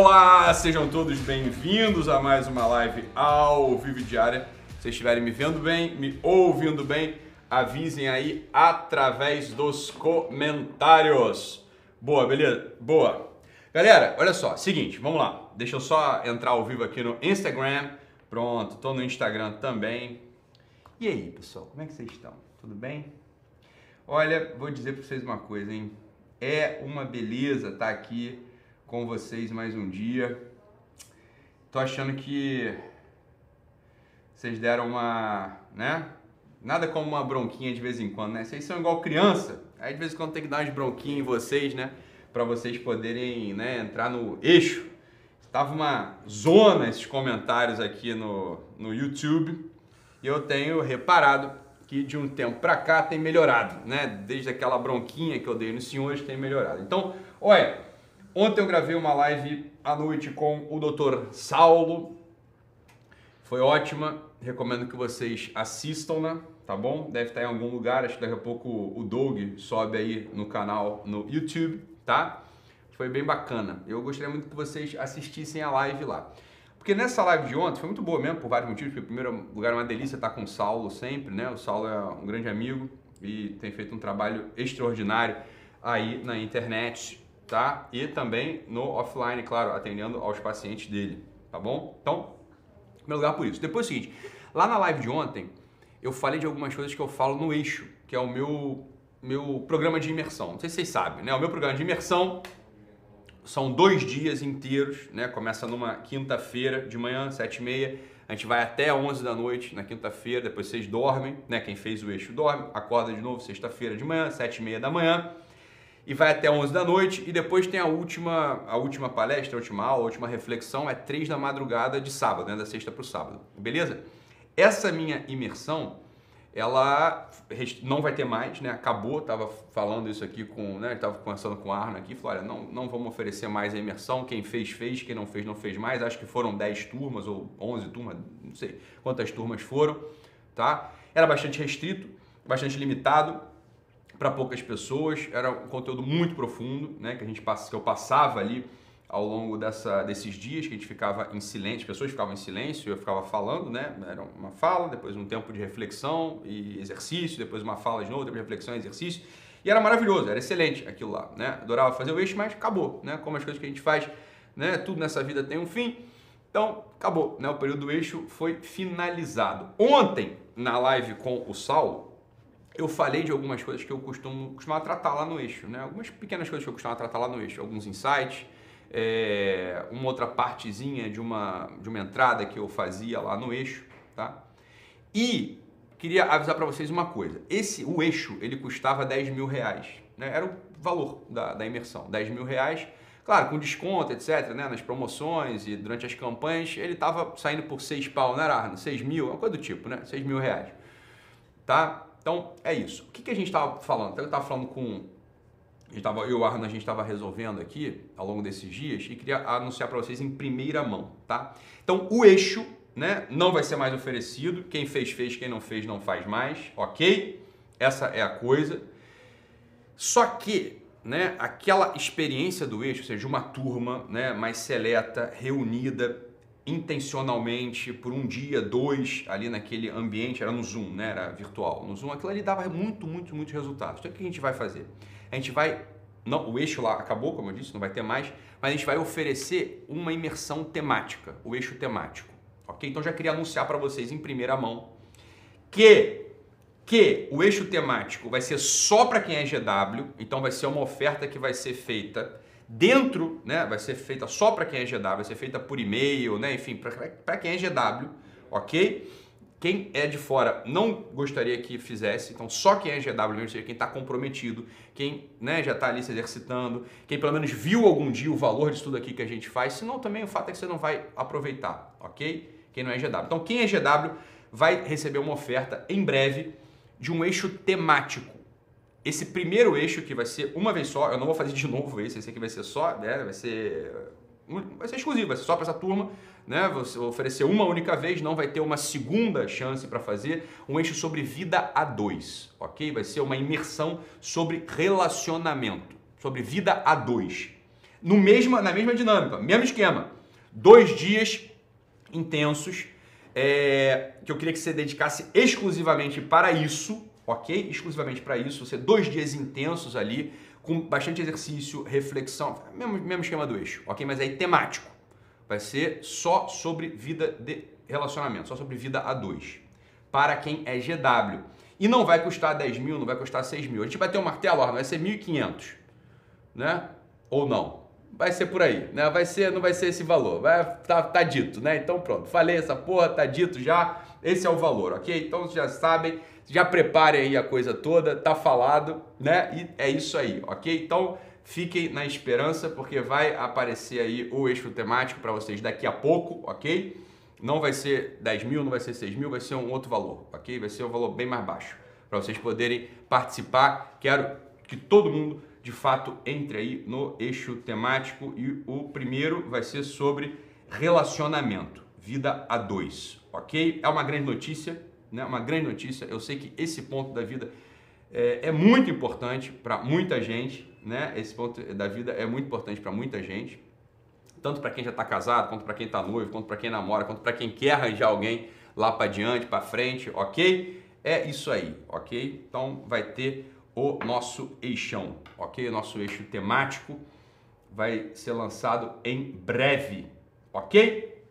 Olá, sejam todos bem-vindos a mais uma live ao vivo diária. Se vocês estiverem me vendo bem, me ouvindo bem, avisem aí através dos comentários. Boa, beleza? Boa. Galera, olha só, seguinte, vamos lá. Deixa eu só entrar ao vivo aqui no Instagram. Pronto, tô no Instagram também. E aí, pessoal, como é que vocês estão? Tudo bem? Olha, vou dizer para vocês uma coisa, hein? É uma beleza estar aqui com vocês mais um dia. Tô achando que vocês deram uma, né? Nada como uma bronquinha de vez em quando, né? Vocês são igual criança. Aí de vez em quando tem que dar umas bronquinhas em vocês, né? Para vocês poderem, né, entrar no eixo. Tava uma zona esses comentários aqui no, no YouTube. E eu tenho reparado que de um tempo para cá tem melhorado, né? Desde aquela bronquinha que eu dei nos senhores tem melhorado. Então, olha, Ontem eu gravei uma live à noite com o Dr. Saulo. Foi ótima. Recomendo que vocês assistam, né? Tá bom? Deve estar em algum lugar. Acho que daqui a pouco o Doug sobe aí no canal no YouTube, tá? Foi bem bacana. Eu gostaria muito que vocês assistissem a live lá. Porque nessa live de ontem foi muito boa mesmo, por vários motivos. Porque, em primeiro lugar, é uma delícia estar com o Saulo sempre, né? O Saulo é um grande amigo e tem feito um trabalho extraordinário aí na internet tá? E também no offline, claro, atendendo aos pacientes dele, tá bom? Então, primeiro lugar por isso. Depois é o seguinte, lá na live de ontem, eu falei de algumas coisas que eu falo no eixo, que é o meu, meu programa de imersão. Não sei se vocês sabem, né? O meu programa de imersão são dois dias inteiros, né? Começa numa quinta-feira de manhã, sete e meia, a gente vai até 11 da noite na quinta-feira, depois vocês dormem, né? Quem fez o eixo dorme, acorda de novo sexta-feira de manhã, sete e meia da manhã e vai até 11 da noite e depois tem a última, a última palestra, a última aula, a última reflexão é 3 da madrugada de sábado, né, da sexta para o sábado, beleza? Essa minha imersão, ela não vai ter mais, né? Acabou, tava falando isso aqui com, né? Tava conversando com o Arno aqui, falou, olha, não, não vamos oferecer mais a imersão, quem fez, fez, quem não fez, não fez mais. Acho que foram 10 turmas ou 11 turmas, não sei quantas turmas foram, tá? Era bastante restrito, bastante limitado, para poucas pessoas, era um conteúdo muito profundo, né, que a gente que eu passava ali ao longo dessa, desses dias que a gente ficava em silêncio, as pessoas ficavam em silêncio, eu ficava falando, né? Era uma fala, depois um tempo de reflexão e exercício, depois uma fala de novo, depois reflexão e exercício. E era maravilhoso, era excelente aquilo lá, né? Adorava fazer o eixo, mas acabou, né? Como as coisas que a gente faz, né? Tudo nessa vida tem um fim. Então, acabou, né? O período do eixo foi finalizado. Ontem, na live com o Saulo, eu falei de algumas coisas que eu costumo costumava tratar lá no eixo, né? Algumas pequenas coisas que eu costumava tratar lá no eixo, alguns insights, é, uma outra partezinha de uma, de uma entrada que eu fazia lá no eixo, tá? E queria avisar para vocês uma coisa: esse, o eixo, ele custava 10 mil reais, né? Era o valor da, da imersão, 10 mil reais. Claro, com desconto, etc, né? Nas promoções e durante as campanhas, ele estava saindo por 6 pau, não era, 6 mil, uma coisa do tipo, né? 6 mil reais, tá? Então, é isso. O que, que a gente estava falando? Então, eu estava falando com. A gente tava, eu e o Arno, a gente estava resolvendo aqui ao longo desses dias e queria anunciar para vocês em primeira mão, tá? Então, o eixo né, não vai ser mais oferecido. Quem fez, fez. Quem não fez, não faz mais, ok? Essa é a coisa. Só que né, aquela experiência do eixo, ou seja, uma turma né, mais seleta, reunida, intencionalmente por um dia, dois, ali naquele ambiente, era no Zoom, né? Era virtual. No Zoom, aquilo ali dava muito, muito, muito resultado. Então, o que a gente vai fazer? A gente vai. Não, o eixo lá acabou, como eu disse, não vai ter mais, mas a gente vai oferecer uma imersão temática, o eixo temático. Ok? Então já queria anunciar para vocês em primeira mão que que o eixo temático vai ser só para quem é GW, então vai ser uma oferta que vai ser feita dentro, né, vai ser feita só para quem é GW, vai ser feita por e-mail, né, enfim, para quem é GW, ok? Quem é de fora não gostaria que fizesse, então só quem é GW, ou seja, quem está comprometido, quem né, já está ali se exercitando, quem pelo menos viu algum dia o valor disso tudo aqui que a gente faz, senão também o fato é que você não vai aproveitar, ok? Quem não é GW. Então quem é GW vai receber uma oferta em breve de um eixo temático esse primeiro eixo que vai ser uma vez só, eu não vou fazer de novo esse, esse aqui vai ser só, né? Vai ser vai ser exclusivo, vai ser só para essa turma, né? Você oferecer uma única vez, não vai ter uma segunda chance para fazer um eixo sobre vida a dois, ok? Vai ser uma imersão sobre relacionamento, sobre vida a dois. no mesma, na mesma dinâmica, mesmo esquema. Dois dias intensos é, que eu queria que você dedicasse exclusivamente para isso, ok? Exclusivamente para isso. Você dois dias intensos ali, com bastante exercício, reflexão, mesmo, mesmo esquema do eixo, ok? Mas aí temático. Vai ser só sobre vida de relacionamento, só sobre vida a dois. Para quem é GW. E não vai custar 10 mil, não vai custar 6 mil. A gente vai ter um martelo, vai ser 1.500, né? Ou não. Vai ser por aí, né? Vai ser, não vai ser esse valor. Vai, tá, tá dito, né? Então pronto, falei essa porra, tá dito já. Esse é o valor, ok? Então vocês já sabem, já preparem aí a coisa toda, tá falado, né? E é isso aí, ok? Então fiquem na esperança, porque vai aparecer aí o eixo temático para vocês daqui a pouco, ok? Não vai ser 10 mil, não vai ser 6 mil, vai ser um outro valor, ok? Vai ser um valor bem mais baixo. Para vocês poderem participar, quero que todo mundo de fato entre aí no eixo temático e o primeiro vai ser sobre relacionamento, vida a dois, ok? É uma grande notícia, né? Uma grande notícia. Eu sei que esse ponto da vida é, é muito importante para muita gente, né? Esse ponto da vida é muito importante para muita gente tanto para quem já está casado, quanto para quem está noivo, quanto para quem namora, quanto para quem quer arranjar alguém lá para diante, para frente, ok? É isso aí, ok? Então vai ter o nosso eixão, ok? Nosso eixo temático vai ser lançado em breve, ok?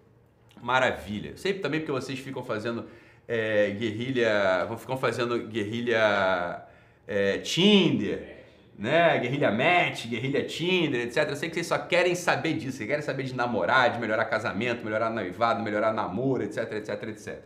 Maravilha. Sempre também porque vocês ficam fazendo é, guerrilha, vão ficam fazendo guerrilha é, Tinder, né? Guerrilha Match, Guerrilha Tinder, etc. Eu sei que vocês só querem saber disso, vocês querem saber de namorar, de melhorar casamento, melhorar noivado, melhorar namoro, etc, etc, etc.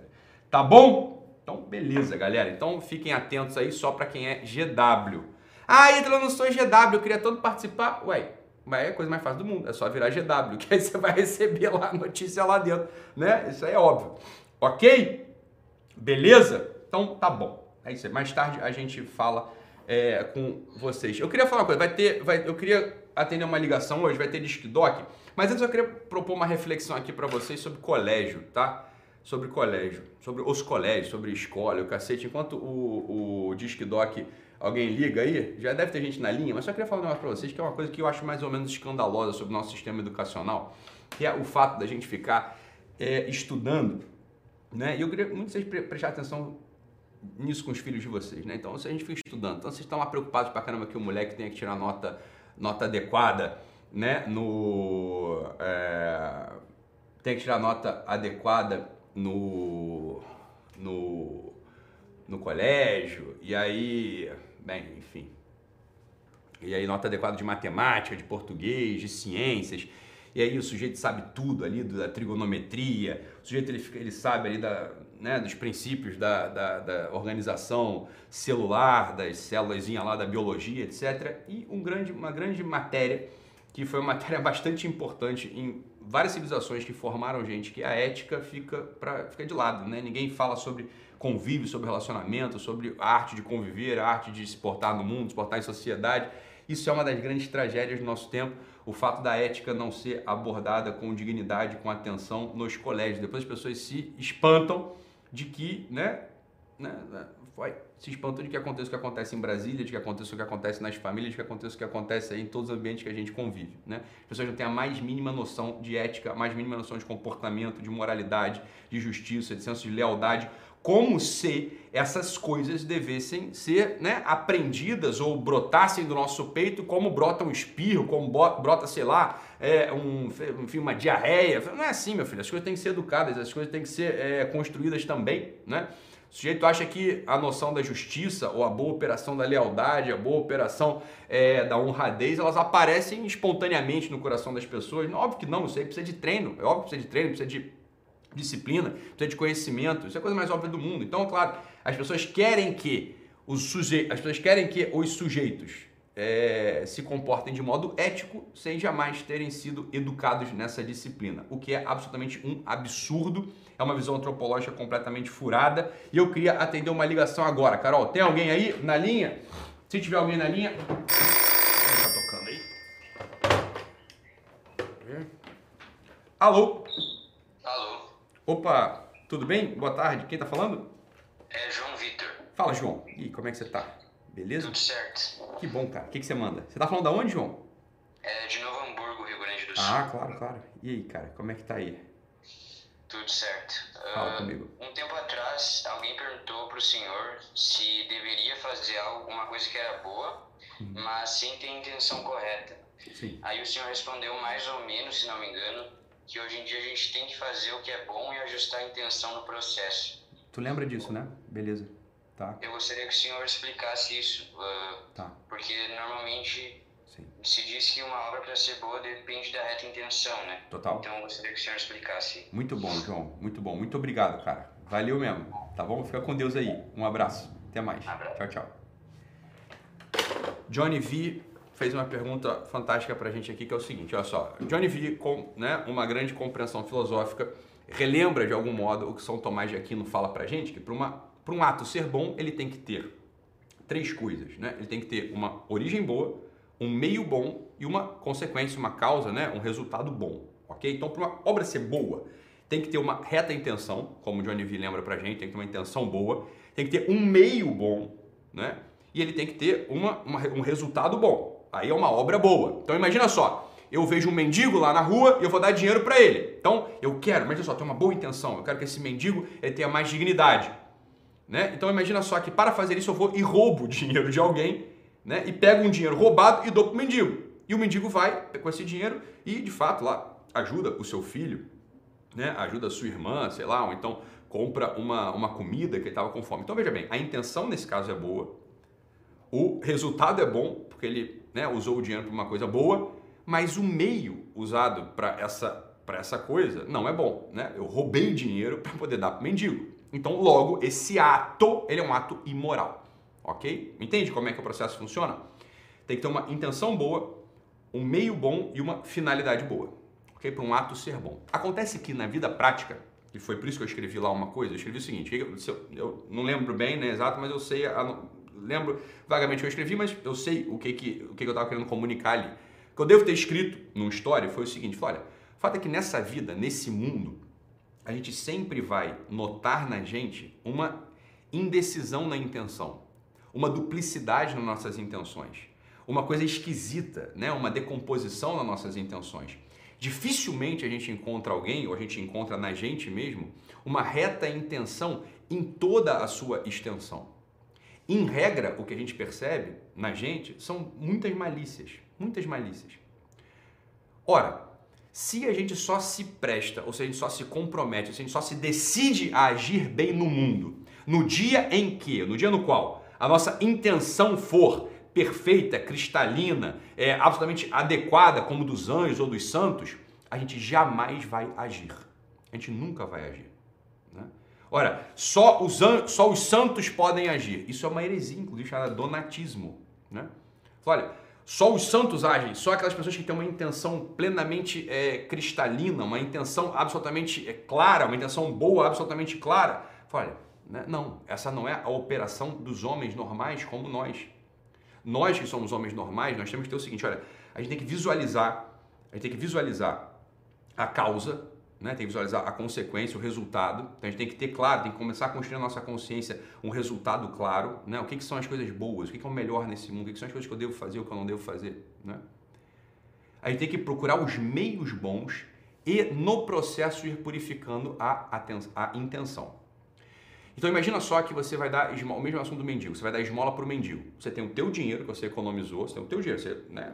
Tá bom? Então, beleza, galera. Então, fiquem atentos aí só para quem é GW. Ah, Ítalo, eu não sou GW, eu queria tanto participar. Ué, mas é a coisa mais fácil do mundo, é só virar GW, que aí você vai receber lá a notícia lá dentro, né? Isso aí é óbvio. Ok? Beleza? Então, tá bom. É isso aí. Mais tarde a gente fala é, com vocês. Eu queria falar uma coisa, vai ter, vai, eu queria atender uma ligação hoje, vai ter Disc Doc, mas antes eu queria propor uma reflexão aqui para vocês sobre colégio, tá? Sobre colégio, sobre os colégios, sobre escola, o cacete. Enquanto o, o Disc Doc alguém liga aí, já deve ter gente na linha, mas só queria falar um negócio para vocês que é uma coisa que eu acho mais ou menos escandalosa sobre o nosso sistema educacional, que é o fato da gente ficar é, estudando, né? E eu queria muito vocês prestar atenção nisso com os filhos de vocês, né? Então, se a gente fica estudando, então vocês estão lá preocupados pra caramba que o moleque tenha que tirar nota, nota adequada, né? No... É, tem que tirar nota adequada no... no... no colégio, e aí... Bem, enfim... E aí nota adequada de matemática, de português, de ciências... E aí o sujeito sabe tudo ali da trigonometria, o sujeito ele, ele sabe ali da, né, dos princípios da, da, da, organização celular, das células lá da biologia, etc. E um grande, uma grande matéria, que foi uma matéria bastante importante em várias civilizações que formaram gente, que a ética fica, pra, fica de lado. Né? Ninguém fala sobre convívio, sobre relacionamento, sobre a arte de conviver, a arte de se portar no mundo, se portar em sociedade. Isso é uma das grandes tragédias do nosso tempo o fato da ética não ser abordada com dignidade, com atenção nos colégios. Depois as pessoas se espantam de que, né, né, vai, se espantam de que aconteça o que acontece em Brasília, de que aconteça o que acontece nas famílias, de que aconteça o que acontece em todos os ambientes que a gente convive, né? As pessoas não têm a mais mínima noção de ética, a mais mínima noção de comportamento, de moralidade, de justiça, de senso de lealdade, como se essas coisas devessem ser né, aprendidas ou brotassem do nosso peito como brota um espirro, como brota, sei lá, é, um, enfim, uma diarreia. Não é assim, meu filho. As coisas têm que ser educadas, as coisas têm que ser é, construídas também, né? O sujeito acha que a noção da justiça ou a boa operação da lealdade, a boa operação é, da honradez, elas aparecem espontaneamente no coração das pessoas. Óbvio que não, isso aí precisa de treino. É óbvio que precisa de treino, precisa de disciplina, precisa de conhecimento. Isso é a coisa mais óbvia do mundo. Então, claro, as pessoas querem que os sujeitos, as pessoas querem que os sujeitos é, se comportem de modo ético sem jamais terem sido educados nessa disciplina, o que é absolutamente um absurdo. É uma visão antropológica completamente furada. E eu queria atender uma ligação agora. Carol, tem alguém aí na linha? Se tiver alguém na linha. Tá tocando aí. Alô? Opa, tudo bem? Boa tarde. Quem tá falando? É João Vitor. Fala, João. E como é que você tá? Beleza? Tudo certo. Que bom, cara. O que, que você manda? Você tá falando da onde, João? É de Novo Hamburgo, Deus. Ah, claro, claro. E aí, cara, como é que tá aí? Tudo certo. Fala Ah, comigo. um tempo atrás, alguém perguntou pro senhor se deveria fazer alguma coisa que era boa, Uhum. mas sem ter a intenção correta. Sim. Aí o senhor respondeu mais ou menos, se não me engano, que hoje em dia a gente tem que fazer o que é bom e ajustar a intenção no processo. Tu lembra disso, né? Beleza. Tá, Eu gostaria que o senhor explicasse isso, ah, tá. porque normalmente Sim. se diz que uma obra para ser boa depende da reta intenção, né? Total. Então eu gostaria que o senhor explicasse. Muito bom, João. Muito bom. Muito obrigado, cara. Valeu mesmo. Tá bom? Fica com Deus aí. Um abraço. Até mais. Abraço. Tchau, tchau. Johnny V fez uma pergunta fantástica pra gente aqui, que é o seguinte, olha só. Johnny V, com né, uma grande compreensão filosófica, relembra de algum modo o que São Tomás de Aquino fala pra gente, que para para um ato ser bom, ele tem que ter três coisas, né? Ele tem que ter uma origem boa, um meio bom e uma consequência, uma causa, né? Um resultado bom, ok? Então, para uma obra ser boa, tem que ter uma reta intenção, como o Johnny V lembra pra gente, tem que ter uma intenção boa, tem que ter um meio bom, né? E ele tem que ter uma, uma- um resultado bom. Aí é uma obra boa. Então, imagina só, eu vejo um mendigo lá na rua e eu vou dar dinheiro para ele. Então, eu quero, imagina só, tem uma boa intenção, eu quero que esse mendigo ele tenha mais dignidade. Né? Então imagina só que para fazer isso eu vou e roubo o dinheiro de alguém, né? E pego um dinheiro roubado e dou pro mendigo. E o mendigo vai com esse dinheiro e de fato lá ajuda o seu filho, né? Ajuda a sua irmã, sei lá, ou então compra uma, uma comida que ele estava com fome. Então veja bem, a intenção nesse caso é boa, o resultado é bom porque ele né, usou o dinheiro para uma coisa boa, mas o meio usado para essa para essa coisa não é bom, né? Eu roubei dinheiro para poder dar para mendigo. Então, logo, esse ato, ele é um ato imoral, ok? Entende como é que o processo funciona? Tem que ter uma intenção boa, um meio bom e uma finalidade boa, ok? Para um ato ser bom. Acontece que na vida prática, e foi por isso que eu escrevi lá uma coisa, eu escrevi o seguinte, eu, eu- eu não lembro bem, né, exato, mas eu sei, a- lembro vagamente o que eu escrevi, mas eu sei o que, que, o que eu estava querendo comunicar ali. O que eu devo ter escrito numa história foi o seguinte, olha, o fato é que nessa vida, nesse mundo, a gente sempre vai notar na gente uma indecisão na intenção, uma duplicidade nas nossas intenções, uma coisa esquisita, né? uma decomposição nas nossas intenções. Dificilmente a gente encontra alguém, ou a gente encontra na gente mesmo, uma reta intenção em toda a sua extensão. Em regra, o que a gente percebe na gente são muitas malícias, muitas malícias. Ora, se a gente só se presta, ou se a gente só se compromete, ou se a gente só se decide a agir bem no mundo, no dia em que, no dia no qual a nossa intenção for perfeita, cristalina, é, absolutamente adequada, como dos anjos ou dos santos, a gente jamais vai agir. A gente nunca vai agir. né? Ora, só os, só os santos podem agir. Isso é uma heresia, inclusive, chamada donatismo. Né? Olha, só os santos agem, só aquelas pessoas que têm uma intenção plenamente é, cristalina, uma intenção absolutamente é, clara, uma intenção boa, absolutamente clara. Olha, né? não, essa não é a operação dos homens normais como nós. Nós que somos homens normais, nós temos que ter o seguinte, olha, a gente tem que visualizar, a gente tem que visualizar a causa, né? tem que visualizar a consequência, o resultado. Então a gente tem que ter claro, tem que começar a construir na nossa consciência um resultado claro, né? O que, que são as coisas boas, o que, que é o melhor nesse mundo, o que, que são as coisas que eu devo fazer, o que eu não devo fazer, né? A gente tem que procurar os meios bons e no processo ir purificando a, a intenção. Então imagina só que você vai dar esmo- o mesmo assunto do mendigo, você vai dar esmola para o mendigo. Você tem o teu dinheiro que você economizou, você tem o teu dinheiro, você né,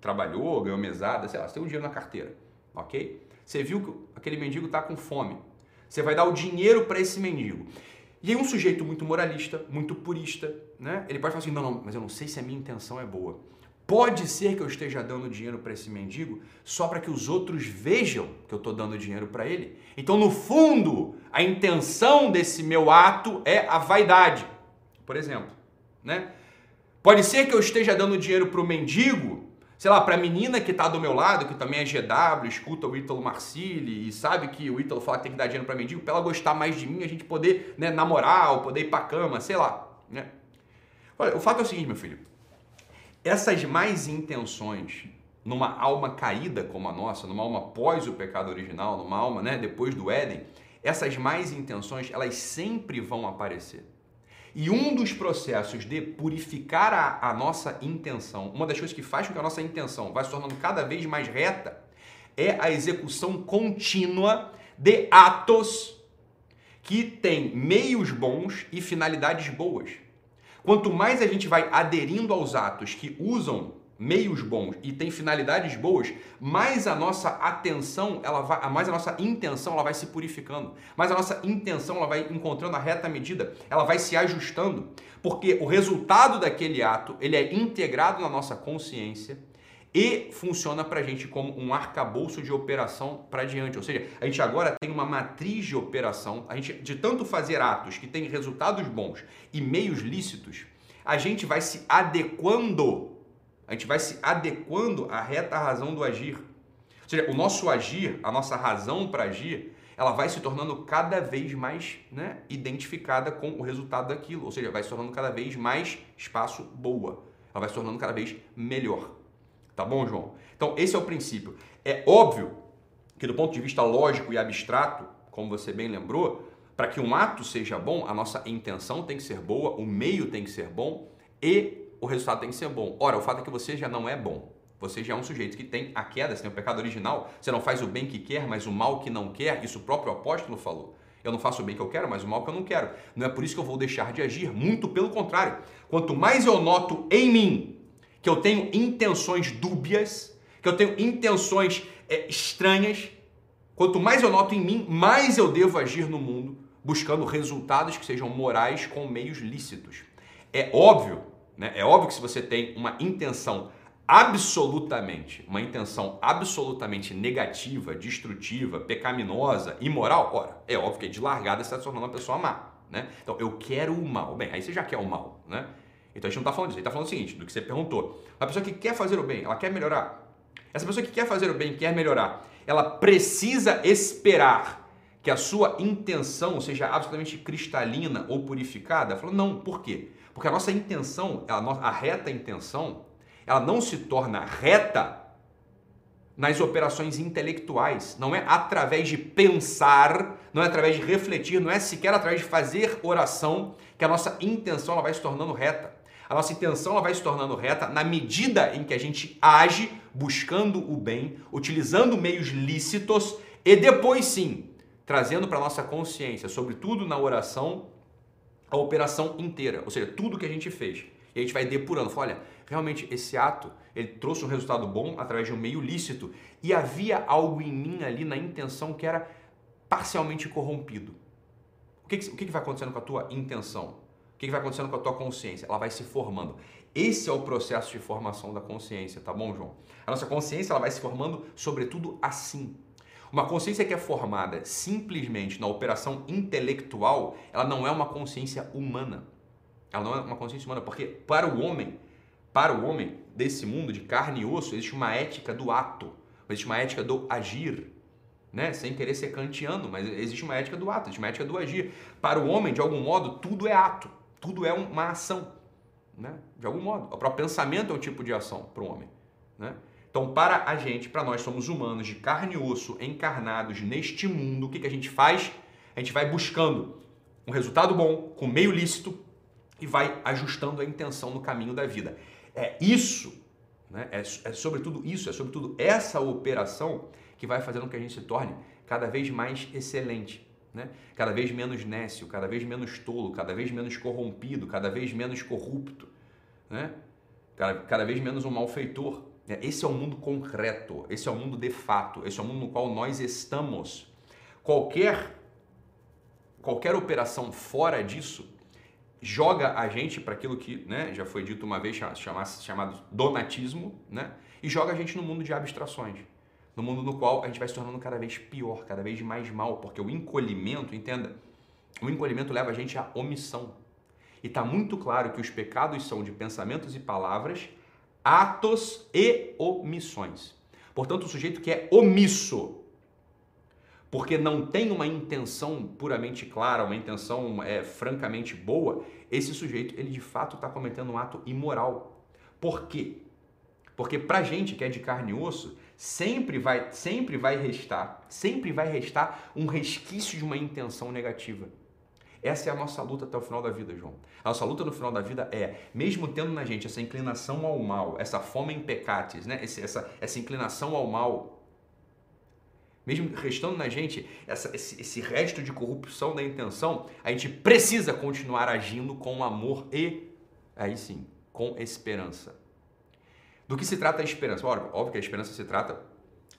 trabalhou, ganhou mesada, sei lá, você tem um dinheiro na carteira, ok? Você viu que aquele mendigo está com fome. Você vai dar o dinheiro para esse mendigo. E aí um sujeito muito moralista, muito purista, né? Ele pode falar assim, não, não, mas eu não sei se a minha intenção é boa. Pode ser que eu esteja dando dinheiro para esse mendigo só para que os outros vejam que eu estou dando dinheiro para ele. Então, no fundo, a intenção desse meu ato é a vaidade, por exemplo, né? Pode ser que eu esteja dando dinheiro para o mendigo, sei lá, para a menina que está do meu lado, que também é GW, escuta o Ítalo Marcilli e sabe que o Ítalo fala que tem que dar dinheiro para mendigo, para ela gostar mais de mim, a gente poder né, namorar ou poder ir para cama, sei lá, né? Olha, o fato é o seguinte, meu filho. Essas más intenções numa alma caída como a nossa, numa alma pós o pecado original, numa alma, né, depois do Éden, essas más intenções, elas sempre vão aparecer. E um dos processos de purificar a, a nossa intenção, uma das coisas que faz com que a nossa intenção vá se tornando cada vez mais reta, é a execução contínua de atos que têm meios bons e finalidades boas. Quanto mais a gente vai aderindo aos atos que usam meios bons e tem finalidades boas, mais a nossa atenção, ela vai, mais a nossa intenção ela vai se purificando, mais a nossa intenção ela vai encontrando a reta medida, ela vai se ajustando, porque o resultado daquele ato ele é integrado na nossa consciência e funciona para a gente como um arcabouço de operação para diante. Ou seja, a gente agora tem uma matriz de operação, a gente de tanto fazer atos que têm resultados bons e meios lícitos, a gente vai se adequando, a gente vai se adequando à reta razão do agir. Ou seja, o nosso agir, a nossa razão para agir, ela vai se tornando cada vez mais né, identificada com o resultado daquilo. Ou seja, vai se tornando cada vez mais espaço boa. Ela vai se tornando cada vez melhor. Tá bom, João? Então, esse é o princípio. É óbvio que, do ponto de vista lógico e abstrato, como você bem lembrou, para que um ato seja bom, a nossa intenção tem que ser boa, o meio tem que ser bom e o resultado tem que ser bom. Ora, o fato é que você já não é bom. Você já é um sujeito que tem a queda, você tem o pecado original. Você não faz o bem que quer, mas o mal que não quer. Isso o próprio apóstolo falou. Eu não faço o bem que eu quero, mas o mal que eu não quero. Não é por isso que eu vou deixar de agir. Muito pelo contrário. Quanto mais eu noto em mim que eu tenho intenções dúbias, que eu tenho intenções é, estranhas, quanto mais eu noto em mim, mais eu devo agir no mundo, buscando resultados que sejam morais com meios lícitos. É óbvio, né? É óbvio que se você tem uma intenção absolutamente, uma intenção absolutamente negativa, destrutiva, pecaminosa, imoral, ora, é óbvio que de largada você está se tornando uma pessoa má, né? Então, eu quero o mal. Bem, aí você já quer o mal, né? Então a gente não está falando disso, a gente está falando o seguinte, do que você perguntou. A pessoa que quer fazer o bem, ela quer melhorar. Essa pessoa que quer fazer o bem, quer melhorar, ela precisa esperar que a sua intenção seja absolutamente cristalina ou purificada? Falou, não, por quê? Porque a nossa intenção, a, reta intenção, ela não se torna reta nas operações intelectuais. Não é através de pensar, não é através de refletir, não é sequer através de fazer oração que a nossa intenção ela vai se tornando reta. A nossa intenção ela vai se tornando reta na medida em que a gente age buscando o bem, utilizando meios lícitos e depois sim, trazendo para nossa consciência, sobretudo na oração, a operação inteira, ou seja, tudo que a gente fez. E a gente vai depurando, fala, olha, realmente esse ato, ele trouxe um resultado bom através de um meio lícito e havia algo em mim ali na intenção que era parcialmente corrompido. O que, o que vai acontecendo com a tua intenção? O que vai acontecendo com a tua consciência? Ela vai se formando. Esse é o processo de formação da consciência, tá bom, João? A nossa consciência ela vai se formando, sobretudo, assim. Uma consciência que é formada simplesmente na operação intelectual, ela não é uma consciência humana. Ela não é uma consciência humana, porque para o homem, para o homem desse mundo de carne e osso, existe uma ética do ato, existe uma ética do agir, né? Sem querer ser kantiano, mas existe uma ética do ato, existe uma ética do agir. Para o homem, de algum modo, tudo é ato tudo é uma ação, né? de algum modo. O próprio pensamento é um tipo de ação para o homem. Né? Então, para a gente, para nós somos humanos de carne e osso, encarnados neste mundo, o que, que a gente faz? A gente vai buscando um resultado bom, com meio lícito, e vai ajustando a intenção no caminho da vida. É isso, né? é, é sobretudo isso, é sobretudo essa operação que vai fazendo com que a gente se torne cada vez mais excelente né? cada vez menos nécio, cada vez menos tolo, cada vez menos corrompido, cada vez menos corrupto, né? cada, cada vez menos um malfeitor. Né? Esse é o mundo concreto, esse é o mundo de fato, esse é o mundo no qual nós estamos. Qualquer, qualquer operação fora disso joga a gente para aquilo que né, já foi dito uma vez, chamado donatismo, né? e joga a gente no mundo de abstrações no mundo no qual a gente vai se tornando cada vez pior, cada vez mais mal, porque o encolhimento, entenda, o encolhimento leva a gente à omissão. E está muito claro que os pecados são de pensamentos e palavras, atos e omissões. Portanto, o sujeito que é omisso, porque não tem uma intenção puramente clara, uma intenção é, francamente boa, esse sujeito, ele de fato está cometendo um ato imoral. Por quê? Porque pra gente que é de carne e osso, sempre vai, sempre vai restar, sempre vai restar um resquício de uma intenção negativa. Essa é a nossa luta até o final da vida, João. A nossa luta no final da vida é, mesmo tendo na gente essa inclinação ao mal, essa fome em pecates, né? essa, essa inclinação ao mal, mesmo restando na gente essa, esse, esse resto de corrupção da intenção, a gente precisa continuar agindo com amor e, aí sim, com esperança. Do que se trata a esperança? Óbvio, óbvio que a esperança se trata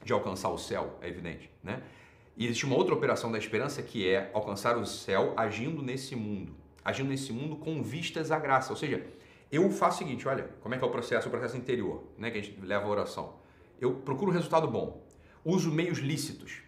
de alcançar o céu, é evidente, né? E existe uma outra operação da esperança que é alcançar o céu agindo nesse mundo, agindo nesse mundo com vistas à graça. Ou seja, eu faço o seguinte, olha, como é que é o processo, o processo interior, né, que a gente leva a oração. Eu procuro um resultado bom, uso meios lícitos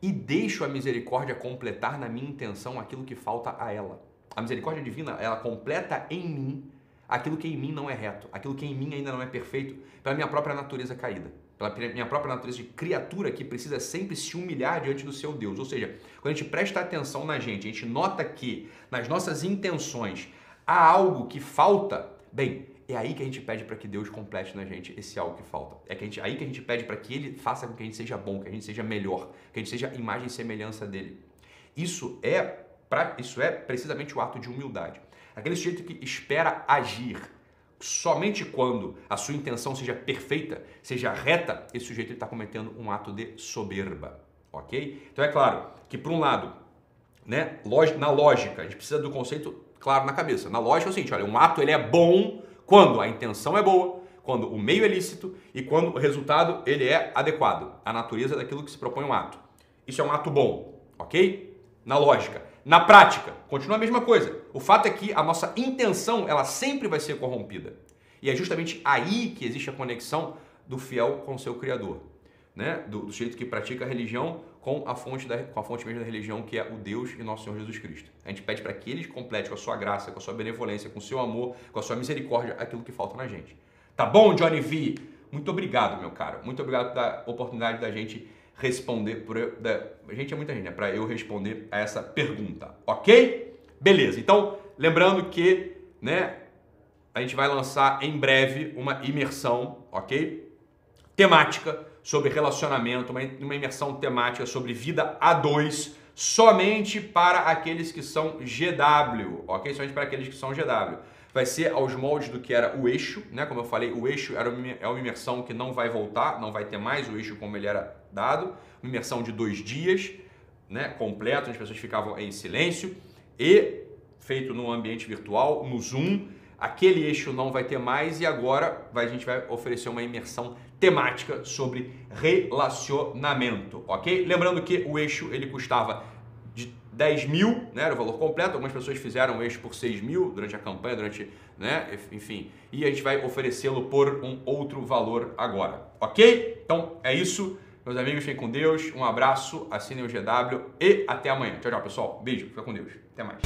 e deixo a misericórdia completar na minha intenção aquilo que falta a ela. A misericórdia divina, ela completa em mim aquilo que em mim não é reto, aquilo que em mim ainda não é perfeito, pela minha própria natureza caída pela minha própria natureza de criatura que precisa sempre se humilhar diante do seu Deus. Ou seja, quando a gente presta atenção na gente, a gente nota que nas nossas intenções há algo que falta, bem, é aí que a gente pede para que Deus complete na gente esse algo que falta. É que gente, aí que a gente pede para que Ele faça com que a gente seja bom, que a gente seja melhor, que a gente seja imagem e semelhança dele. Isso é, pra, isso é precisamente o ato de humildade. Aquele sujeito que espera agir, somente quando a sua intenção seja perfeita, seja reta, esse sujeito está cometendo um ato de soberba, ok? Então é claro que por um lado, né, na lógica, a gente precisa do conceito claro na cabeça. Na lógica é o seguinte, olha, um ato ele é bom quando a intenção é boa, quando o meio é lícito e quando o resultado ele é adequado à natureza daquilo que se propõe um ato. Isso é um ato bom, ok? Na lógica. Na prática, continua a mesma coisa. O fato é que a nossa intenção, ela sempre vai ser corrompida. E é justamente aí que existe a conexão do fiel com o seu Criador. Né? Do, do que pratica a religião com a, fonte da, com a fonte mesmo da religião, que é o Deus e nosso Senhor Jesus Cristo. A gente pede para que Ele complete com a sua graça, com a sua benevolência, com o seu amor, com a sua misericórdia, aquilo que falta na gente. Tá bom, Johnny V? Muito obrigado, meu caro. Muito obrigado pela oportunidade da gente responder por eu, da, a gente é muita gente, né? Para eu responder a essa pergunta, ok? Beleza. Então, lembrando que, né? A gente vai lançar em breve uma imersão, ok? Temática sobre relacionamento, uma, uma imersão temática sobre vida a dois, somente para aqueles que são GW, ok? Somente para aqueles que são GW vai ser aos moldes do que era o eixo, né? Como eu falei, o eixo era uma, é uma imersão que não vai voltar, não vai ter mais o eixo como ele era dado, uma imersão de dois dias, né? Completo, onde as pessoas ficavam em silêncio e feito no ambiente virtual, no Zoom. Aquele eixo não vai ter mais e agora vai, a gente vai oferecer uma imersão temática sobre relacionamento, ok? Lembrando que o eixo ele custava 10 mil, né, era o valor completo. Algumas pessoas fizeram eixo por 6 mil durante a campanha, durante, né, enfim. E a gente vai oferecê-lo por um outro valor agora, ok? Então é isso, meus amigos, fiquem com Deus. Um abraço, assinem o GW e até amanhã. Tchau, tchau, pessoal. Beijo, fica com Deus. Até mais.